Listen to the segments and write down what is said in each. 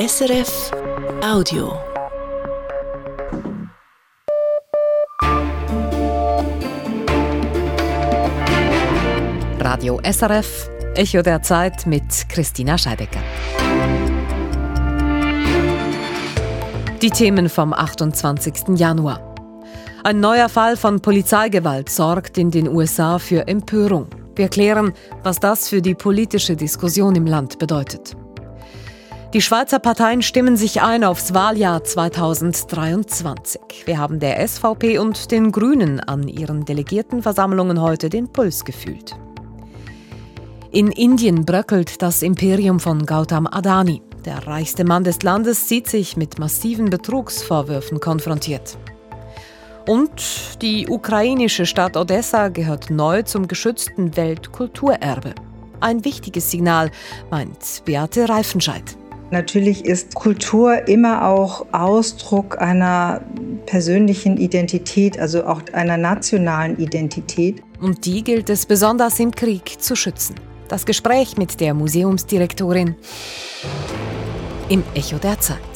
SRF Audio. Radio SRF, Echo der Zeit mit Christina Scheidecker. Die Themen vom 28. Januar. Ein neuer Fall von Polizeigewalt sorgt in den USA für Empörung. Wir klären, was das für die politische Diskussion im Land bedeutet. Die Schweizer Parteien stimmen sich ein aufs Wahljahr 2023. Wir haben der SVP und den Grünen an ihren Delegiertenversammlungen heute den Puls gefühlt. In Indien bröckelt das Imperium von Gautam Adani. Der reichste Mann des Landes sieht sich mit massiven Betrugsvorwürfen konfrontiert. Und die ukrainische Stadt Odessa gehört neu zum geschützten Weltkulturerbe. Ein wichtiges Signal, meint Beate Reifenscheid. Natürlich ist Kultur immer auch Ausdruck einer persönlichen Identität, also auch einer nationalen Identität. Und die gilt es besonders im Krieg zu schützen. Das Gespräch mit der Museumsdirektorin im Echo der Zeit.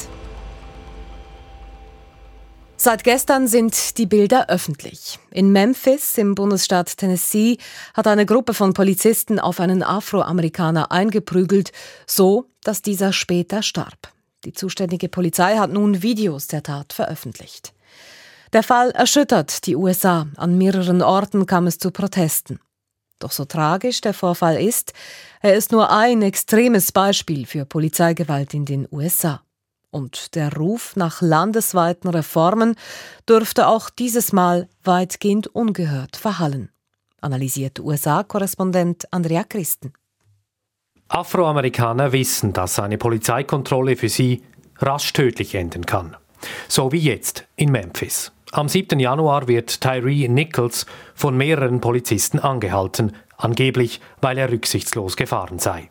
Seit gestern sind die Bilder öffentlich. In Memphis im Bundesstaat Tennessee hat eine Gruppe von Polizisten auf einen Afroamerikaner eingeprügelt, so dass dieser später starb. Die zuständige Polizei hat nun Videos der Tat veröffentlicht. Der Fall erschüttert die USA. An mehreren Orten kam es zu Protesten. Doch so tragisch der Vorfall ist, er ist nur ein extremes Beispiel für Polizeigewalt in den USA. Und der Ruf nach landesweiten Reformen dürfte auch dieses Mal weitgehend ungehört verhallen, analysiert USA-Korrespondent Andrea Christen. Afroamerikaner wissen, dass eine Polizeikontrolle für sie rasch tödlich enden kann. So wie jetzt in Memphis. Am 7. Januar wird Tyree Nichols von mehreren Polizisten angehalten, angeblich weil er rücksichtslos gefahren sei.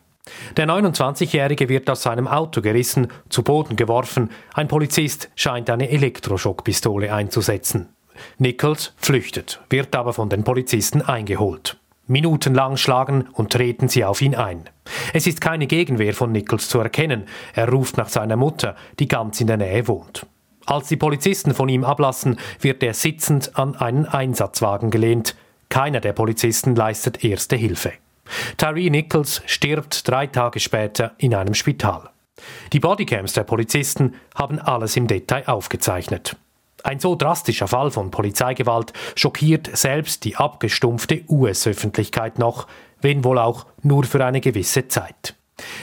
Der 29-Jährige wird aus seinem Auto gerissen, zu Boden geworfen. Ein Polizist scheint eine Elektroschockpistole einzusetzen. Nichols flüchtet, wird aber von den Polizisten eingeholt. Minutenlang schlagen und treten sie auf ihn ein. Es ist keine Gegenwehr von Nichols zu erkennen. Er ruft nach seiner Mutter, die ganz in der Nähe wohnt. Als die Polizisten von ihm ablassen, wird er sitzend an einen Einsatzwagen gelehnt. Keiner der Polizisten leistet erste Hilfe. Tyree Nichols stirbt drei Tage später in einem Spital. Die Bodycams der Polizisten haben alles im Detail aufgezeichnet. Ein so drastischer Fall von Polizeigewalt schockiert selbst die abgestumpfte US-Öffentlichkeit noch, wenn wohl auch nur für eine gewisse Zeit.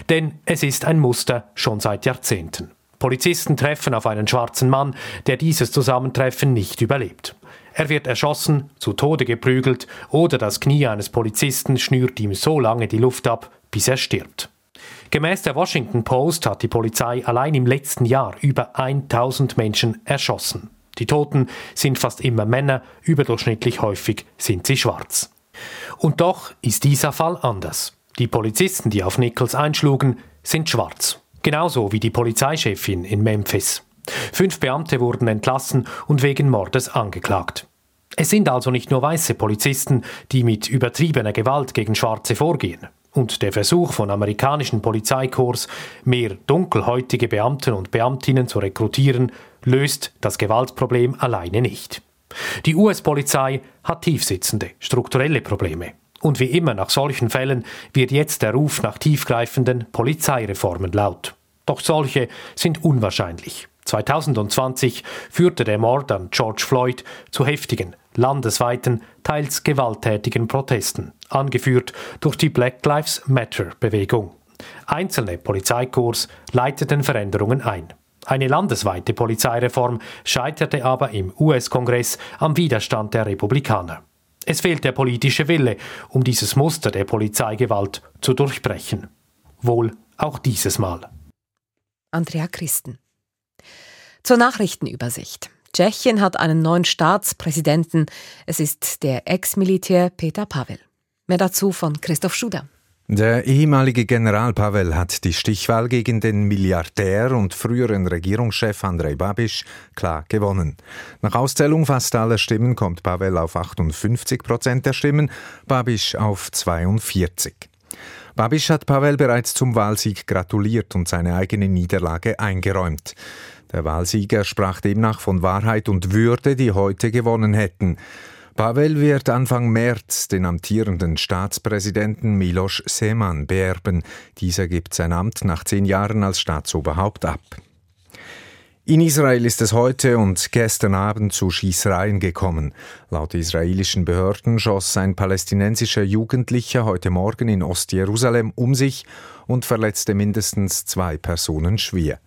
Denn es ist ein Muster schon seit Jahrzehnten. Polizisten treffen auf einen schwarzen Mann, der dieses Zusammentreffen nicht überlebt. Er wird erschossen, zu Tode geprügelt oder das Knie eines Polizisten schnürt ihm so lange die Luft ab, bis er stirbt. Gemäß der Washington Post hat die Polizei allein im letzten Jahr über 1000 Menschen erschossen. Die Toten sind fast immer Männer, überdurchschnittlich häufig sind sie schwarz. Und doch ist dieser Fall anders. Die Polizisten, die auf Nichols einschlugen, sind schwarz. Genauso wie die Polizeichefin in Memphis. Fünf Beamte wurden entlassen und wegen Mordes angeklagt. Es sind also nicht nur weiße Polizisten, die mit übertriebener Gewalt gegen Schwarze vorgehen. Und der Versuch von amerikanischen Polizeikorps, mehr dunkelhäutige Beamten und Beamtinnen zu rekrutieren, löst das Gewaltproblem alleine nicht. Die US-Polizei hat tiefsitzende, strukturelle Probleme. Und wie immer nach solchen Fällen wird jetzt der Ruf nach tiefgreifenden Polizeireformen laut. Doch solche sind unwahrscheinlich. 2020 führte der Mord an George Floyd zu heftigen, landesweiten, teils gewalttätigen Protesten, angeführt durch die Black Lives Matter Bewegung. Einzelne Polizeikorps leiteten Veränderungen ein. Eine landesweite Polizeireform scheiterte aber im US-Kongress am Widerstand der Republikaner. Es fehlt der politische Wille, um dieses Muster der Polizeigewalt zu durchbrechen. Wohl auch dieses Mal. Andrea Christen. Zur Nachrichtenübersicht. Tschechien hat einen neuen Staatspräsidenten. Es ist der Ex-Militär Peter Pavel. Mehr dazu von Christoph Schuder. Der ehemalige General Pavel hat die Stichwahl gegen den Milliardär und früheren Regierungschef Andrei Babiš klar gewonnen. Nach Auszählung fast aller Stimmen kommt Pavel auf 58 Prozent der Stimmen, Babiš auf 42. Babisch hat Pavel bereits zum Wahlsieg gratuliert und seine eigene Niederlage eingeräumt. Der Wahlsieger sprach demnach von Wahrheit und Würde, die heute gewonnen hätten. Pavel wird Anfang März den amtierenden Staatspräsidenten Miloš Seman beerben. Dieser gibt sein Amt nach zehn Jahren als Staatsoberhaupt ab. In Israel ist es heute und gestern Abend zu Schießereien gekommen. Laut israelischen Behörden schoss ein palästinensischer Jugendlicher heute Morgen in Ostjerusalem um sich und verletzte mindestens zwei Personen schwer.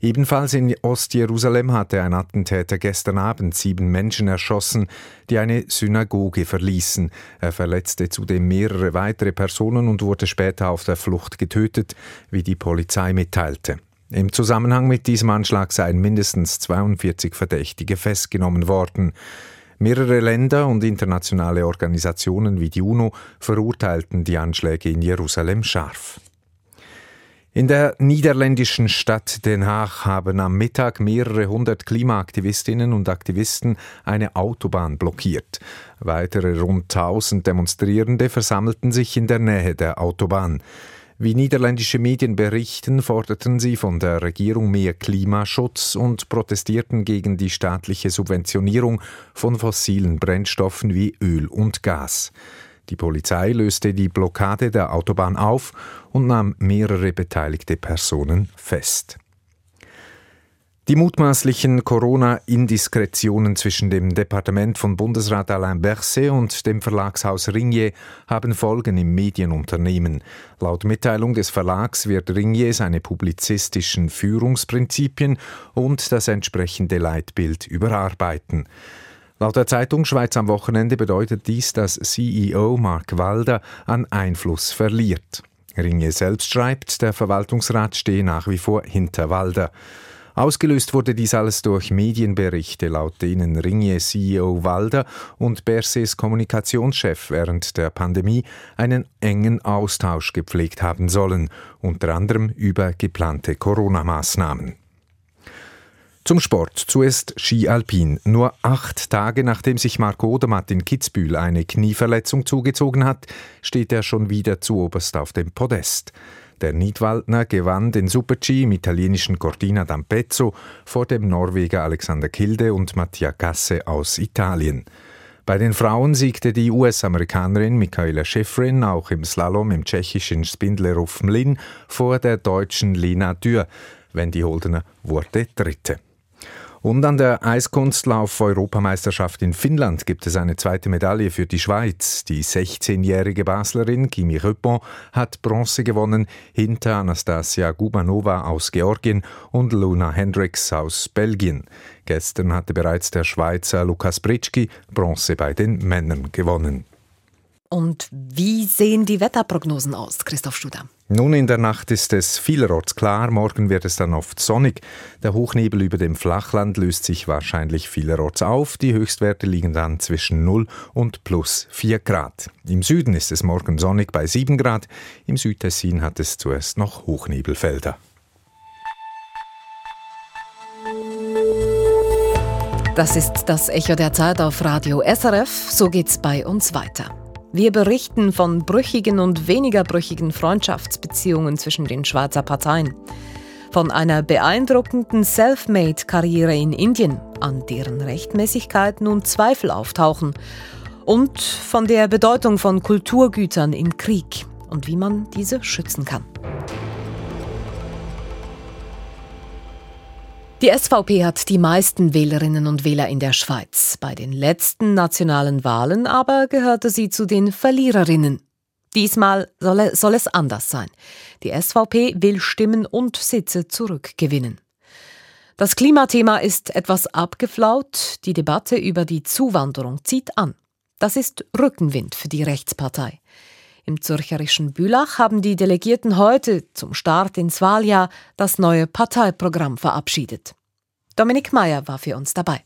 Ebenfalls in Ostjerusalem hatte ein Attentäter gestern Abend sieben Menschen erschossen, die eine Synagoge verließen. Er verletzte zudem mehrere weitere Personen und wurde später auf der Flucht getötet, wie die Polizei mitteilte. Im Zusammenhang mit diesem Anschlag seien mindestens 42 Verdächtige festgenommen worden. Mehrere Länder und internationale Organisationen wie die UNO verurteilten die Anschläge in Jerusalem scharf. In der niederländischen Stadt Den Haag haben am Mittag mehrere hundert Klimaaktivistinnen und Aktivisten eine Autobahn blockiert. Weitere rund tausend Demonstrierende versammelten sich in der Nähe der Autobahn. Wie niederländische Medien berichten, forderten sie von der Regierung mehr Klimaschutz und protestierten gegen die staatliche Subventionierung von fossilen Brennstoffen wie Öl und Gas. Die Polizei löste die Blockade der Autobahn auf und nahm mehrere beteiligte Personen fest. Die mutmaßlichen Corona-Indiskretionen zwischen dem Departement von Bundesrat Alain Berset und dem Verlagshaus Ringier haben Folgen im Medienunternehmen. Laut Mitteilung des Verlags wird Ringier seine publizistischen Führungsprinzipien und das entsprechende Leitbild überarbeiten. Laut der Zeitung Schweiz am Wochenende bedeutet dies, dass CEO Mark Walder an Einfluss verliert. Ringe selbst schreibt, der Verwaltungsrat stehe nach wie vor hinter Walder. Ausgelöst wurde dies alles durch Medienberichte, laut denen Ringier CEO Walder und Berses Kommunikationschef während der Pandemie einen engen Austausch gepflegt haben sollen, unter anderem über geplante Corona-Maßnahmen. Zum Sport. Zuerst Ski Alpin. Nur acht Tage nachdem sich Marco Odermatt in Kitzbühel eine Knieverletzung zugezogen hat, steht er schon wieder zu oberst auf dem Podest. Der Nidwaldner gewann den Super-G im italienischen Cortina d'Ampezzo vor dem Norweger Alexander Kilde und Mattia Casse aus Italien. Bei den Frauen siegte die US-Amerikanerin Michaela Schifrin auch im Slalom im tschechischen Spindleruf Mlin vor der deutschen Lena Dürr. Wendy Holdener wurde Dritte. Und an der Eiskunstlauf-Europameisterschaft in Finnland gibt es eine zweite Medaille für die Schweiz. Die 16-jährige Baslerin Kimi Röpon hat Bronze gewonnen hinter Anastasia Gubanova aus Georgien und Luna Hendricks aus Belgien. Gestern hatte bereits der Schweizer Lukas Britschki Bronze bei den Männern gewonnen. Und wie sehen die Wetterprognosen aus, Christoph Studer? Nun, in der Nacht ist es vielerorts klar, morgen wird es dann oft sonnig. Der Hochnebel über dem Flachland löst sich wahrscheinlich vielerorts auf. Die Höchstwerte liegen dann zwischen 0 und plus 4 Grad. Im Süden ist es morgen sonnig bei 7 Grad, im Südtessin hat es zuerst noch Hochnebelfelder. Das ist das Echo der Zeit auf Radio SRF. So geht's bei uns weiter. Wir berichten von brüchigen und weniger brüchigen Freundschaftsbeziehungen zwischen den Schweizer Parteien. Von einer beeindruckenden Selfmade-Karriere in Indien, an deren Rechtmäßigkeit nun Zweifel auftauchen. Und von der Bedeutung von Kulturgütern im Krieg und wie man diese schützen kann. Die SVP hat die meisten Wählerinnen und Wähler in der Schweiz. Bei den letzten nationalen Wahlen aber gehörte sie zu den Verliererinnen. Diesmal soll, es anders sein. Die SVP will Stimmen und Sitze zurückgewinnen. Das Klimathema ist etwas abgeflaut, die Debatte über die Zuwanderung zieht an. Das ist Rückenwind für die Rechtspartei. Im zürcherischen Bülach haben die Delegierten heute zum Start ins Wahljahr das neue Parteiprogramm verabschiedet. Dominik Mayer war für uns dabei.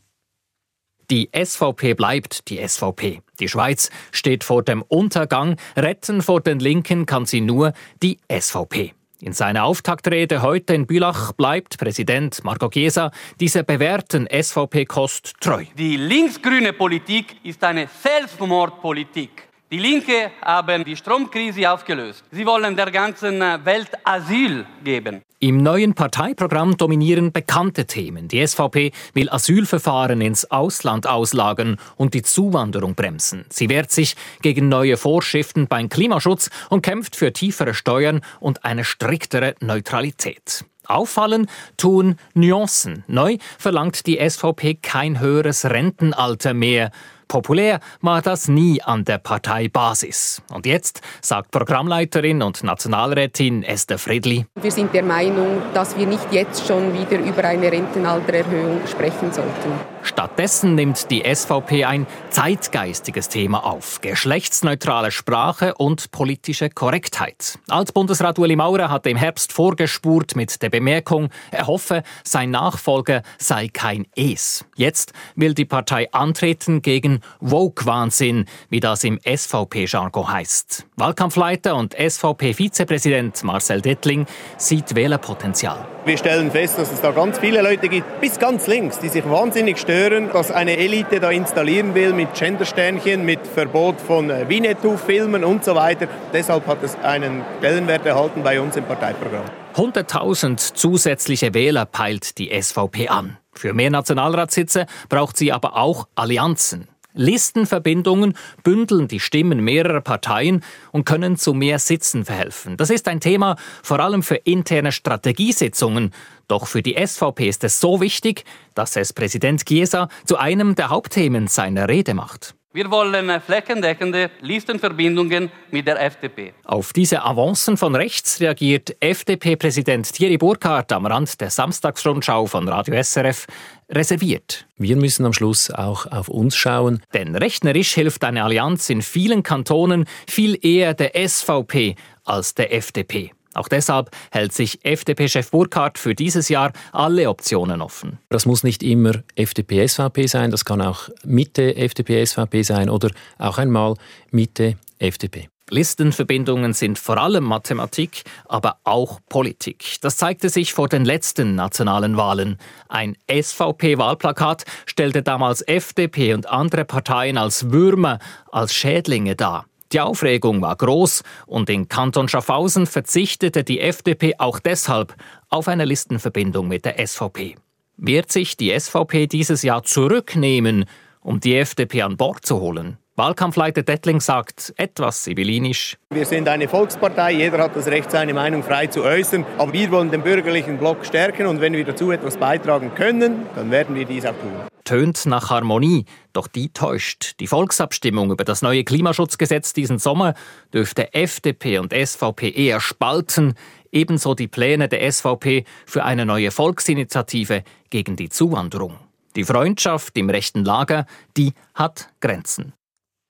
Die SVP bleibt die SVP. Die Schweiz steht vor dem Untergang. Retten vor den Linken kann sie nur die SVP. In seiner Auftaktrede heute in Bülach bleibt Präsident Marco Chiesa dieser bewährten SVP-Kost treu. Die linksgrüne Politik ist eine Selbstmordpolitik. Die Linke haben die Stromkrise aufgelöst. Sie wollen der ganzen Welt Asyl geben. Im neuen Parteiprogramm dominieren bekannte Themen. Die SVP will Asylverfahren ins Ausland auslagern und die Zuwanderung bremsen. Sie wehrt sich gegen neue Vorschriften beim Klimaschutz und kämpft für tiefere Steuern und eine striktere Neutralität. Auffallen tun Nuancen. Neu verlangt die SVP kein höheres Rentenalter mehr. Populär war das nie an der Parteibasis. Und jetzt sagt Programmleiterin und Nationalrätin Esther Friedli. Wir sind der Meinung, dass wir nicht jetzt schon wieder über eine Rentenaltererhöhung sprechen sollten. Stattdessen nimmt die SVP ein zeitgeistiges Thema auf. Geschlechtsneutrale Sprache und politische Korrektheit. Altbundesrat Ueli Maurer hatte im Herbst vorgespurt mit der Bemerkung, er hoffe, sein Nachfolger sei kein Es. Jetzt will die Partei antreten gegen Woke-Wahnsinn, wie das im SVP-Jargon heißt. Wahlkampfleiter und SVP-Vizepräsident Marcel Dettling sieht Wählerpotenzial. Wir stellen fest, dass es da ganz viele Leute gibt, bis ganz links, die sich wahnsinnig stören, dass eine Elite da installieren will mit Gendersternchen, mit Verbot von äh, Winnetou-Filmen und so weiter. Deshalb hat es einen Stellenwert erhalten bei uns im Parteiprogramm. 100.000 zusätzliche Wähler peilt die SVP an. Für mehr Nationalratssitze braucht sie aber auch Allianzen. Listenverbindungen bündeln die Stimmen mehrerer Parteien und können zu mehr Sitzen verhelfen. Das ist ein Thema vor allem für interne Strategiesitzungen. Doch für die SVP ist es so wichtig, dass es Präsident Chiesa zu einem der Hauptthemen seiner Rede macht. Wir wollen flächendeckende Listenverbindungen mit der FDP. Auf diese Avancen von rechts reagiert FDP-Präsident Thierry Burkhardt am Rand der Samstagsrundschau von Radio SRF reserviert. Wir müssen am Schluss auch auf uns schauen. Denn rechnerisch hilft eine Allianz in vielen Kantonen viel eher der SVP als der FDP. Auch deshalb hält sich FDP-Chef Burkhardt für dieses Jahr alle Optionen offen. Das muss nicht immer FDP-SVP sein, das kann auch Mitte FDP-SVP sein oder auch einmal Mitte FDP. Listenverbindungen sind vor allem Mathematik, aber auch Politik. Das zeigte sich vor den letzten nationalen Wahlen. Ein SVP-Wahlplakat stellte damals FDP und andere Parteien als Würmer, als Schädlinge dar. Die Aufregung war groß und in Kanton Schaffhausen verzichtete die FDP auch deshalb auf eine Listenverbindung mit der SVP. Wird sich die SVP dieses Jahr zurücknehmen, um die FDP an Bord zu holen? Wahlkampfleiter Dettling sagt etwas sibyllinisch. Wir sind eine Volkspartei, jeder hat das Recht, seine Meinung frei zu äußern. Aber wir wollen den bürgerlichen Block stärken und wenn wir dazu etwas beitragen können, dann werden wir dies auch tun. Tönt nach Harmonie, doch die täuscht. Die Volksabstimmung über das neue Klimaschutzgesetz diesen Sommer dürfte FDP und SVP eher spalten, ebenso die Pläne der SVP für eine neue Volksinitiative gegen die Zuwanderung. Die Freundschaft im rechten Lager, die hat Grenzen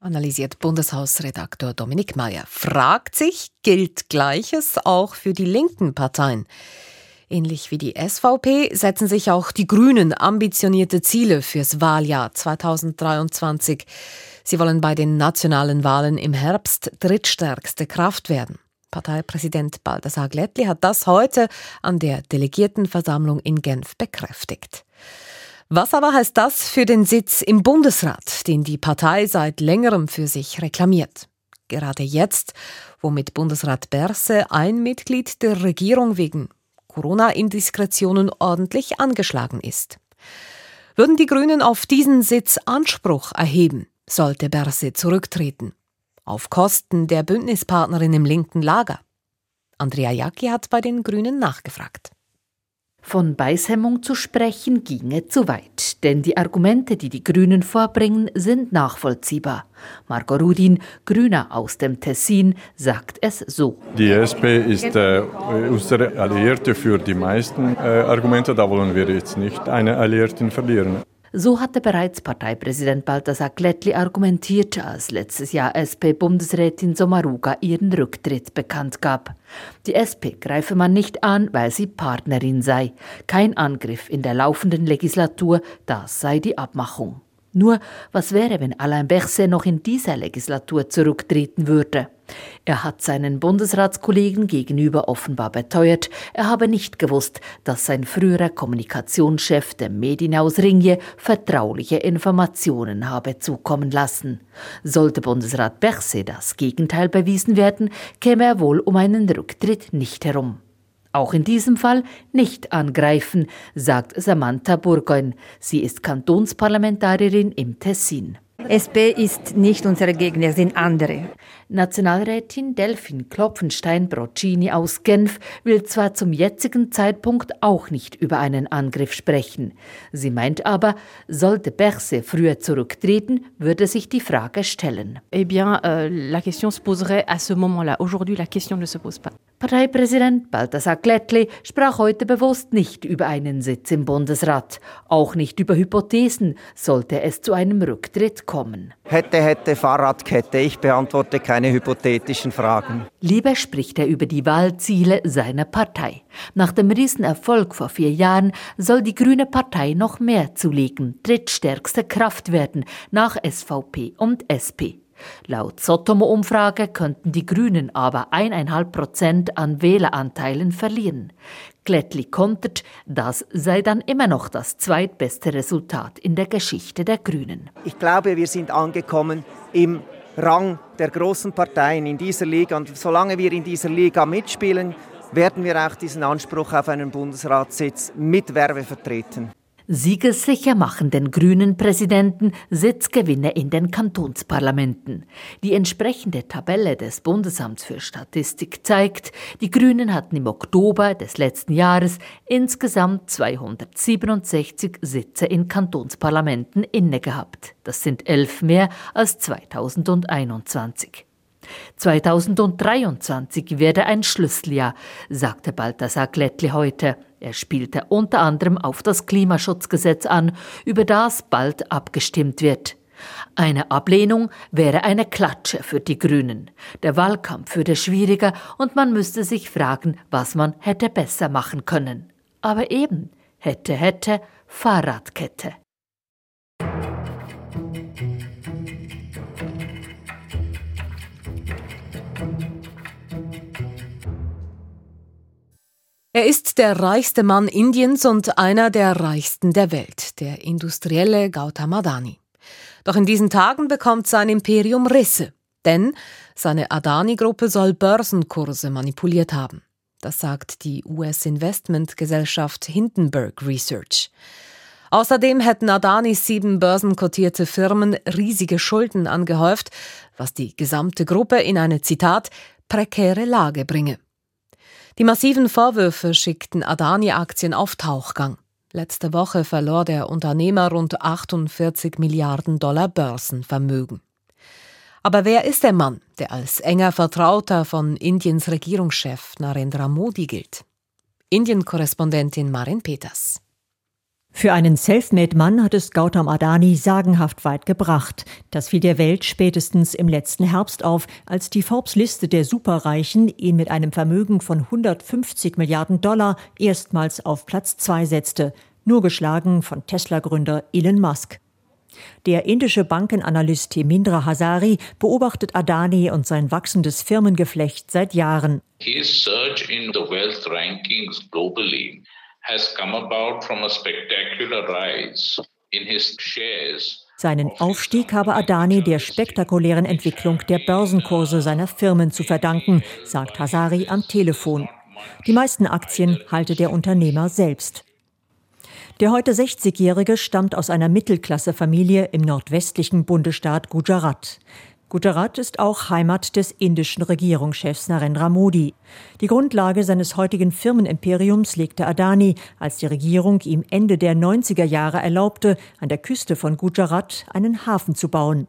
analysiert Bundeshausredaktor Dominik Mayer. Fragt sich, gilt Gleiches auch für die linken Parteien? Ähnlich wie die SVP setzen sich auch die Grünen ambitionierte Ziele fürs Wahljahr 2023. Sie wollen bei den nationalen Wahlen im Herbst drittstärkste Kraft werden. Parteipräsident Baldassar Glättli hat das heute an der Delegiertenversammlung in Genf bekräftigt. Was aber heißt das für den Sitz im Bundesrat, den die Partei seit längerem für sich reklamiert? Gerade jetzt, wo mit Bundesrat Berse ein Mitglied der Regierung wegen Corona-Indiskretionen ordentlich angeschlagen ist. Würden die Grünen auf diesen Sitz Anspruch erheben, sollte Berse zurücktreten. Auf Kosten der Bündnispartnerin im linken Lager. Andrea Jacki hat bei den Grünen nachgefragt. Von Beißhemmung zu sprechen ginge zu weit, denn die Argumente, die die Grünen vorbringen, sind nachvollziehbar. Marco Rudin, Grüner aus dem Tessin, sagt es so. Die SP ist äh, unsere Alliierte für die meisten äh, Argumente, da wollen wir jetzt nicht eine Alliierten verlieren. So hatte bereits Parteipräsident Balthasar Glättli argumentiert, als letztes Jahr SP-Bundesrätin Sommaruga ihren Rücktritt bekannt gab. Die SP greife man nicht an, weil sie Partnerin sei. Kein Angriff in der laufenden Legislatur, das sei die Abmachung. Nur, was wäre, wenn Alain Berset noch in dieser Legislatur zurücktreten würde? Er hat seinen Bundesratskollegen gegenüber offenbar beteuert, er habe nicht gewusst, dass sein früherer Kommunikationschef dem Medienhaus Ringe vertrauliche Informationen habe zukommen lassen. Sollte Bundesrat Berset das Gegenteil bewiesen werden, käme er wohl um einen Rücktritt nicht herum. Auch in diesem Fall nicht angreifen, sagt Samantha Burgoin. Sie ist Kantonsparlamentarierin im Tessin. SP ist nicht unsere Gegner, sind andere. Nationalrätin Delphine Klopfenstein-Broccini aus Genf will zwar zum jetzigen Zeitpunkt auch nicht über einen Angriff sprechen. Sie meint aber, sollte Berset früher zurücktreten, würde sich die Frage stellen. Eh bien, euh, la question se poserait à ce moment-là. Aujourd'hui, la question ne se pose pas. Parteipräsident Balthasar Glättli sprach heute bewusst nicht über einen Sitz im Bundesrat, auch nicht über Hypothesen, sollte es zu einem Rücktritt kommen. Hätte, hätte, Fahrradkette. Ich beantworte keine hypothetischen Fragen. Lieber spricht er über die Wahlziele seiner Partei. Nach dem Riesenerfolg vor vier Jahren soll die Grüne Partei noch mehr zulegen, drittstärkste Kraft werden nach SVP und SP. Laut Sotomo-Umfrage könnten die Grünen aber eineinhalb Prozent an Wähleranteilen verlieren. Glättli kontert, das sei dann immer noch das zweitbeste Resultat in der Geschichte der Grünen. Ich glaube, wir sind angekommen im Rang der großen Parteien in dieser Liga. Und solange wir in dieser Liga mitspielen, werden wir auch diesen Anspruch auf einen Bundesratssitz mit Werbe vertreten. Siegessicher machen den grünen Präsidenten Sitzgewinne in den Kantonsparlamenten. Die entsprechende Tabelle des Bundesamts für Statistik zeigt, die Grünen hatten im Oktober des letzten Jahres insgesamt 267 Sitze in Kantonsparlamenten inne gehabt. Das sind elf mehr als 2021. 2023 werde ein Schlüsseljahr, sagte Balthasar Glättli heute. Er spielte unter anderem auf das Klimaschutzgesetz an, über das bald abgestimmt wird. Eine Ablehnung wäre eine Klatsche für die Grünen. Der Wahlkampf würde schwieriger und man müsste sich fragen, was man hätte besser machen können. Aber eben, hätte, hätte, Fahrradkette. Er ist der reichste Mann Indiens und einer der reichsten der Welt, der industrielle Gautam Adani. Doch in diesen Tagen bekommt sein Imperium Risse, denn seine Adani-Gruppe soll Börsenkurse manipuliert haben. Das sagt die US-Investmentgesellschaft Hindenburg Research. Außerdem hätten Adanis sieben börsenkotierte Firmen riesige Schulden angehäuft, was die gesamte Gruppe in eine Zitat prekäre Lage bringe. Die massiven Vorwürfe schickten Adani-Aktien auf Tauchgang. Letzte Woche verlor der Unternehmer rund 48 Milliarden Dollar Börsenvermögen. Aber wer ist der Mann, der als enger Vertrauter von Indiens Regierungschef Narendra Modi gilt? Indien-Korrespondentin Marin Peters. Für einen Selfmade-Mann hat es Gautam Adani sagenhaft weit gebracht. Das fiel der Welt spätestens im letzten Herbst auf, als die Forbes-Liste der Superreichen ihn mit einem Vermögen von 150 Milliarden Dollar erstmals auf Platz zwei setzte, nur geschlagen von Tesla-Gründer Elon Musk. Der indische Bankenanalyst Hemindra Hazari beobachtet Adani und sein wachsendes Firmengeflecht seit Jahren. His surge in the wealth rankings globally has come about from a spectacular rise in his shares seinen Aufstieg habe Adani der spektakulären Entwicklung der Börsenkurse seiner Firmen zu verdanken, sagt Hazari am Telefon. Die meisten Aktien halte der Unternehmer selbst. Der heute 60-Jährige stammt aus einer Mittelklassefamilie im nordwestlichen Bundesstaat Gujarat. Gujarat ist auch Heimat des indischen Regierungschefs Narendra Modi. Die Grundlage seines heutigen Firmenimperiums legte Adani, als die Regierung ihm Ende der 90er Jahre erlaubte, an der Küste von Gujarat einen Hafen zu bauen.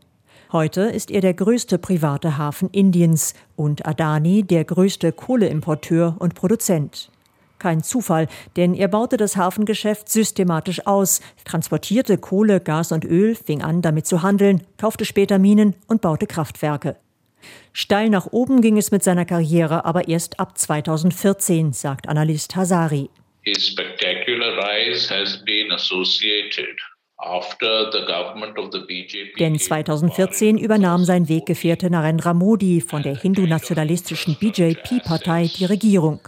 Heute ist er der größte private Hafen Indiens und Adani der größte Kohleimporteur und Produzent. Kein Zufall, denn er baute das Hafengeschäft systematisch aus, transportierte Kohle, Gas und Öl, fing an, damit zu handeln, kaufte später Minen und baute Kraftwerke. Steil nach oben ging es mit seiner Karriere aber erst ab 2014, sagt Analyst Hazari. His spectacular rise has been associated Denn 2014 übernahm sein Weggefährte Narendra Modi von der hindu-nationalistischen BJP-Partei die Regierung.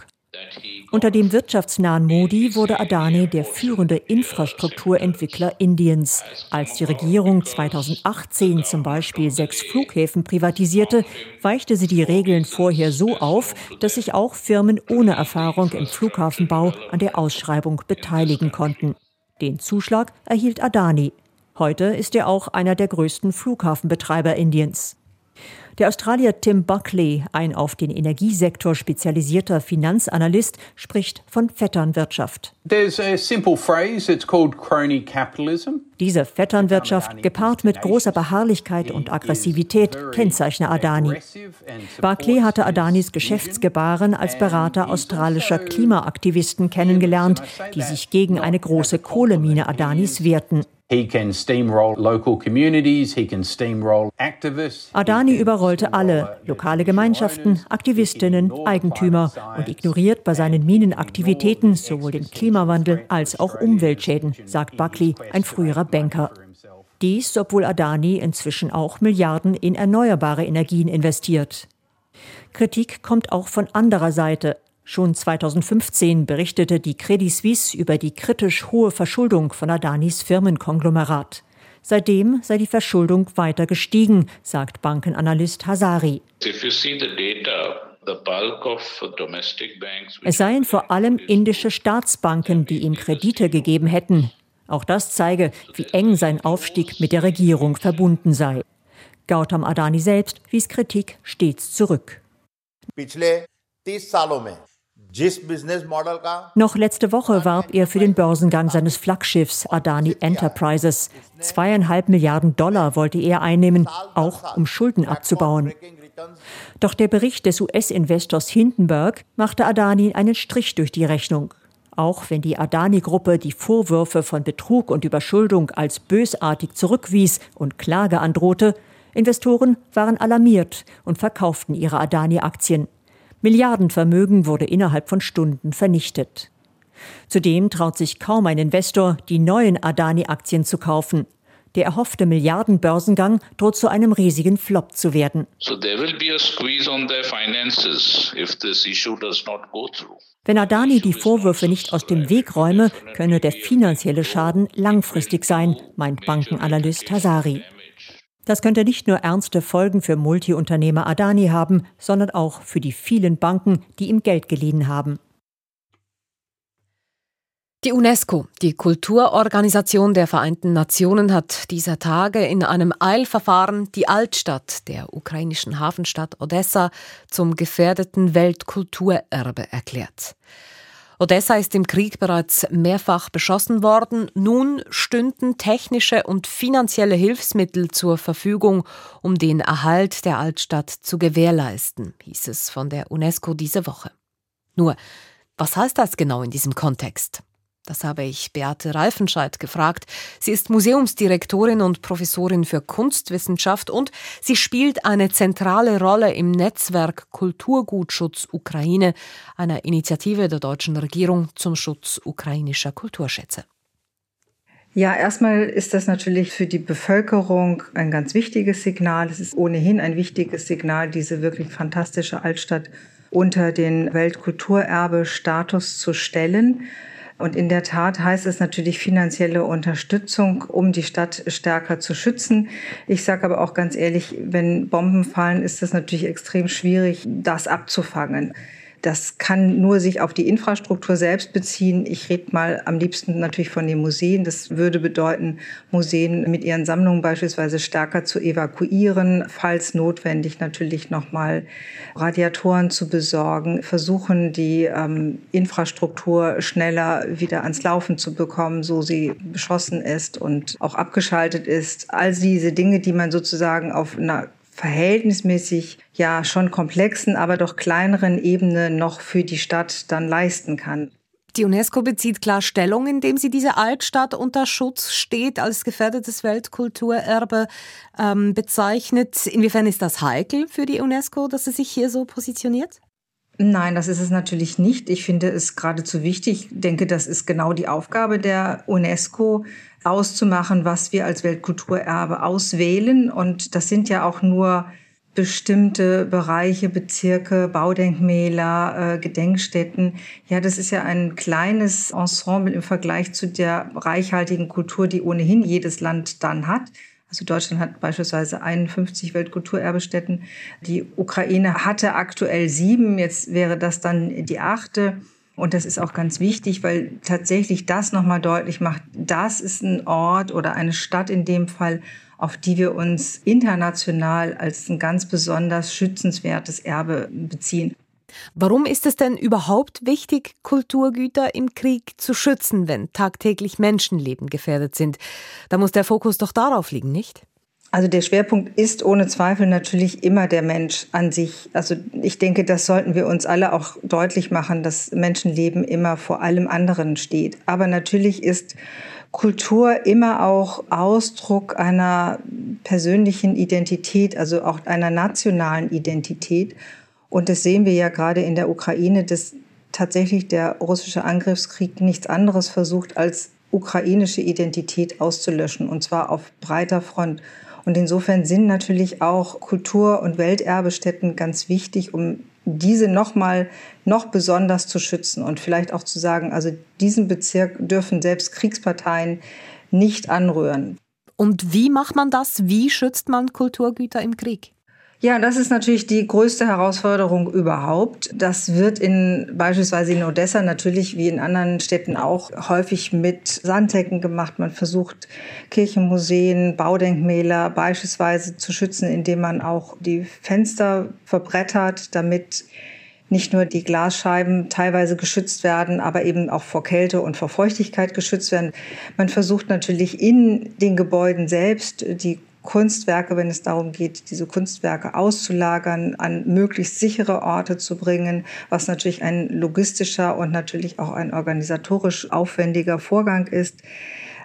Unter dem wirtschaftsnahen Modi wurde Adani der führende Infrastrukturentwickler Indiens. Als die Regierung 2018 zum Beispiel sechs Flughäfen privatisierte, weichte sie die Regeln vorher so auf, dass sich auch Firmen ohne Erfahrung im Flughafenbau an der Ausschreibung beteiligen konnten. Den Zuschlag erhielt Adani. Heute ist er auch einer der größten Flughafenbetreiber Indiens. Der Australier Tim Buckley, ein auf den Energiesektor spezialisierter Finanzanalyst, spricht von Vetternwirtschaft. Diese Vetternwirtschaft, gepaart mit großer Beharrlichkeit und Aggressivität, kennzeichne Adani. Buckley hatte Adanis Geschäftsgebaren als Berater australischer Klimaaktivisten kennengelernt, die sich gegen eine große Kohlemine Adanis wehrten. Adani überrollte alle, lokale Gemeinschaften, Aktivistinnen, Eigentümer und ignoriert bei seinen Minenaktivitäten sowohl den Klimawandel als auch Umweltschäden, sagt Buckley, ein früherer Banker. Dies, obwohl Adani inzwischen auch Milliarden in erneuerbare Energien investiert. Kritik kommt auch von anderer Seite. Schon 2015 berichtete die Credit Suisse über die kritisch hohe Verschuldung von Adanis Firmenkonglomerat. Seitdem sei die Verschuldung weiter gestiegen, sagt Bankenanalyst Hazari. Es seien vor allem indische Staatsbanken, die ihm Kredite gegeben hätten. Auch das zeige, wie eng sein Aufstieg mit der Regierung verbunden sei. Gautam Adani selbst wies Kritik stets zurück. Noch letzte Woche warb er für den Börsengang seines Flaggschiffs Adani Enterprises. Zweieinhalb Milliarden Dollar wollte er einnehmen, auch um Schulden abzubauen. Doch der Bericht des US-Investors Hindenburg machte Adani einen Strich durch die Rechnung. Auch wenn die Adani-Gruppe die Vorwürfe von Betrug und Überschuldung als bösartig zurückwies und Klage androhte, Investoren waren alarmiert und verkauften ihre Adani-Aktien. Milliardenvermögen wurde innerhalb von Stunden vernichtet. Zudem traut sich kaum ein Investor, die neuen Adani-Aktien zu kaufen. Der erhoffte Milliardenbörsengang droht zu einem riesigen Flop zu werden. Wenn Adani die Vorwürfe nicht aus dem Weg räume, könne der finanzielle Schaden langfristig sein, meint Bankenanalyst Hazari. Das könnte nicht nur ernste Folgen für Multiunternehmer Adani haben, sondern auch für die vielen Banken, die ihm Geld geliehen haben. Die UNESCO, die Kulturorganisation der Vereinten Nationen, hat dieser Tage in einem Eilverfahren die Altstadt der ukrainischen Hafenstadt Odessa zum gefährdeten Weltkulturerbe erklärt. Odessa ist im Krieg bereits mehrfach beschossen worden. Nun stünden technische und finanzielle Hilfsmittel zur Verfügung, um den Erhalt der Altstadt zu gewährleisten, hieß es von der UNESCO diese Woche. Nur, was heißt das genau in diesem Kontext? Das habe ich Beate Reifenscheid gefragt. Sie ist Museumsdirektorin und Professorin für Kunstwissenschaft und sie spielt eine zentrale Rolle im Netzwerk Kulturgutschutz Ukraine, einer Initiative der deutschen Regierung zum Schutz ukrainischer Kulturschätze. Ja, erstmal ist das natürlich für die Bevölkerung ein ganz wichtiges Signal. Es ist ohnehin ein wichtiges Signal, diese wirklich fantastische Altstadt unter den Weltkulturerbe-Status zu stellen. Und in der Tat heißt es natürlich finanzielle Unterstützung, um die Stadt stärker zu schützen. Ich sage aber auch ganz ehrlich, wenn Bomben fallen, ist es natürlich extrem schwierig, das abzufangen. Das kann nur sich auf die Infrastruktur selbst beziehen. Ich rede mal am liebsten natürlich von den Museen. Das würde bedeuten, Museen mit ihren Sammlungen beispielsweise stärker zu evakuieren, falls notwendig natürlich nochmal Radiatoren zu besorgen, versuchen die ähm, Infrastruktur schneller wieder ans Laufen zu bekommen, so sie beschossen ist und auch abgeschaltet ist. All diese Dinge, die man sozusagen auf einer verhältnismäßig ja schon komplexen, aber doch kleineren Ebene noch für die Stadt dann leisten kann. Die UNESCO bezieht klar Stellung, indem sie diese Altstadt unter Schutz steht, als gefährdetes Weltkulturerbe ähm, bezeichnet. Inwiefern ist das heikel für die UNESCO, dass sie sich hier so positioniert? Nein, das ist es natürlich nicht. Ich finde es geradezu wichtig. Ich denke, das ist genau die Aufgabe der UNESCO, auszumachen, was wir als Weltkulturerbe auswählen. Und das sind ja auch nur bestimmte Bereiche, Bezirke, Baudenkmäler, äh, Gedenkstätten. Ja, das ist ja ein kleines Ensemble im Vergleich zu der reichhaltigen Kultur, die ohnehin jedes Land dann hat. Also Deutschland hat beispielsweise 51 Weltkulturerbestätten. Die Ukraine hatte aktuell sieben. Jetzt wäre das dann die achte. Und das ist auch ganz wichtig, weil tatsächlich das nochmal deutlich macht, das ist ein Ort oder eine Stadt in dem Fall, auf die wir uns international als ein ganz besonders schützenswertes Erbe beziehen. Warum ist es denn überhaupt wichtig, Kulturgüter im Krieg zu schützen, wenn tagtäglich Menschenleben gefährdet sind? Da muss der Fokus doch darauf liegen, nicht? Also der Schwerpunkt ist ohne Zweifel natürlich immer der Mensch an sich. Also ich denke, das sollten wir uns alle auch deutlich machen, dass Menschenleben immer vor allem anderen steht. Aber natürlich ist Kultur immer auch Ausdruck einer persönlichen Identität, also auch einer nationalen Identität. Und das sehen wir ja gerade in der Ukraine, dass tatsächlich der russische Angriffskrieg nichts anderes versucht, als ukrainische Identität auszulöschen, und zwar auf breiter Front. Und insofern sind natürlich auch Kultur- und Welterbestätten ganz wichtig, um diese nochmal noch besonders zu schützen und vielleicht auch zu sagen, also diesen Bezirk dürfen selbst Kriegsparteien nicht anrühren. Und wie macht man das? Wie schützt man Kulturgüter im Krieg? Ja, das ist natürlich die größte Herausforderung überhaupt. Das wird in beispielsweise in Odessa natürlich wie in anderen Städten auch häufig mit Sanddecken gemacht. Man versucht Kirchenmuseen, Baudenkmäler beispielsweise zu schützen, indem man auch die Fenster verbrettert, damit nicht nur die Glasscheiben teilweise geschützt werden, aber eben auch vor Kälte und vor Feuchtigkeit geschützt werden. Man versucht natürlich in den Gebäuden selbst die Kunstwerke, wenn es darum geht, diese Kunstwerke auszulagern, an möglichst sichere Orte zu bringen, was natürlich ein logistischer und natürlich auch ein organisatorisch aufwendiger Vorgang ist.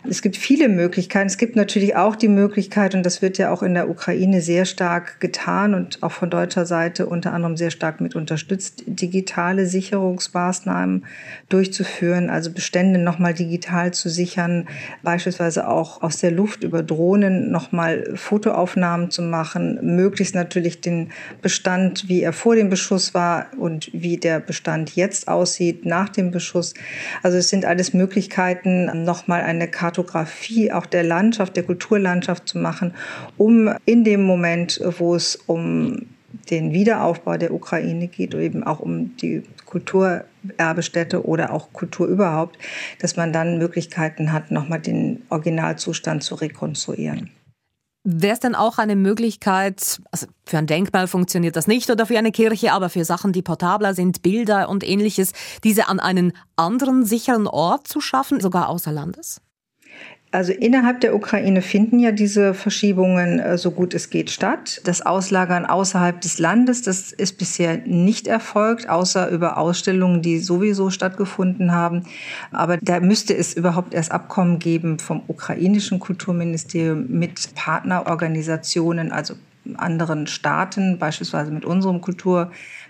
Es gibt viele Möglichkeiten. Es gibt natürlich auch die Möglichkeit, und das wird ja auch in der Ukraine sehr stark getan und auch von deutscher Seite unter anderem sehr stark mit unterstützt, digitale Sicherungsmaßnahmen durchzuführen, also Bestände nochmal digital zu sichern, beispielsweise auch aus der Luft über Drohnen nochmal Fotoaufnahmen zu machen, möglichst natürlich den Bestand, wie er vor dem Beschuss war und wie der Bestand jetzt aussieht nach dem Beschuss. Also es sind alles Möglichkeiten, nochmal eine Karte Kartografie auch der Landschaft, der Kulturlandschaft zu machen, um in dem Moment, wo es um den Wiederaufbau der Ukraine geht, eben auch um die Kulturerbestätte oder auch Kultur überhaupt, dass man dann Möglichkeiten hat, nochmal den Originalzustand zu rekonstruieren. Wäre es denn auch eine Möglichkeit, also für ein Denkmal funktioniert das nicht oder für eine Kirche, aber für Sachen, die portabler sind, Bilder und ähnliches, diese an einen anderen sicheren Ort zu schaffen, sogar außer Landes? Also innerhalb der Ukraine finden ja diese Verschiebungen äh, so gut es geht statt. Das Auslagern außerhalb des Landes, das ist bisher nicht erfolgt, außer über Ausstellungen, die sowieso stattgefunden haben. Aber da müsste es überhaupt erst Abkommen geben vom ukrainischen Kulturministerium mit Partnerorganisationen, also anderen Staaten, beispielsweise mit unserem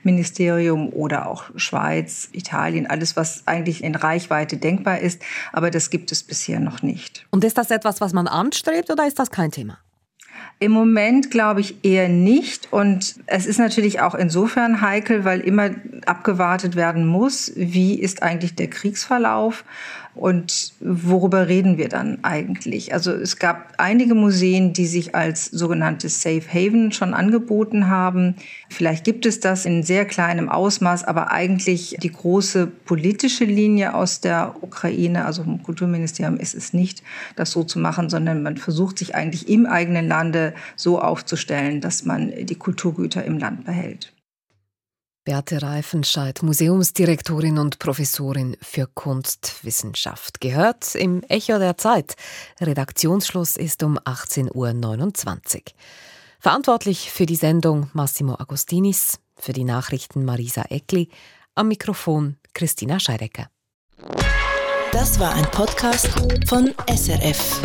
Kulturministerium oder auch Schweiz, Italien, alles, was eigentlich in Reichweite denkbar ist. Aber das gibt es bisher noch nicht. Und ist das etwas, was man anstrebt oder ist das kein Thema? Im Moment glaube ich eher nicht. Und es ist natürlich auch insofern heikel, weil immer abgewartet werden muss, wie ist eigentlich der Kriegsverlauf und worüber reden wir dann eigentlich? Also es gab einige Museen, die sich als sogenanntes Safe Haven schon angeboten haben. Vielleicht gibt es das in sehr kleinem Ausmaß, aber eigentlich die große politische Linie aus der Ukraine, also vom Kulturministerium, ist es nicht, das so zu machen, sondern man versucht sich eigentlich im eigenen Lande so aufzustellen, dass man die Kulturgüter im Land behält. Berthe Reifenscheid, Museumsdirektorin und Professorin für Kunstwissenschaft. Gehört im Echo der Zeit. Redaktionsschluss ist um 18.29 Uhr. Verantwortlich für die Sendung Massimo Agostinis, für die Nachrichten Marisa Eckli, am Mikrofon Christina Scheidecker. Das war ein Podcast von SRF.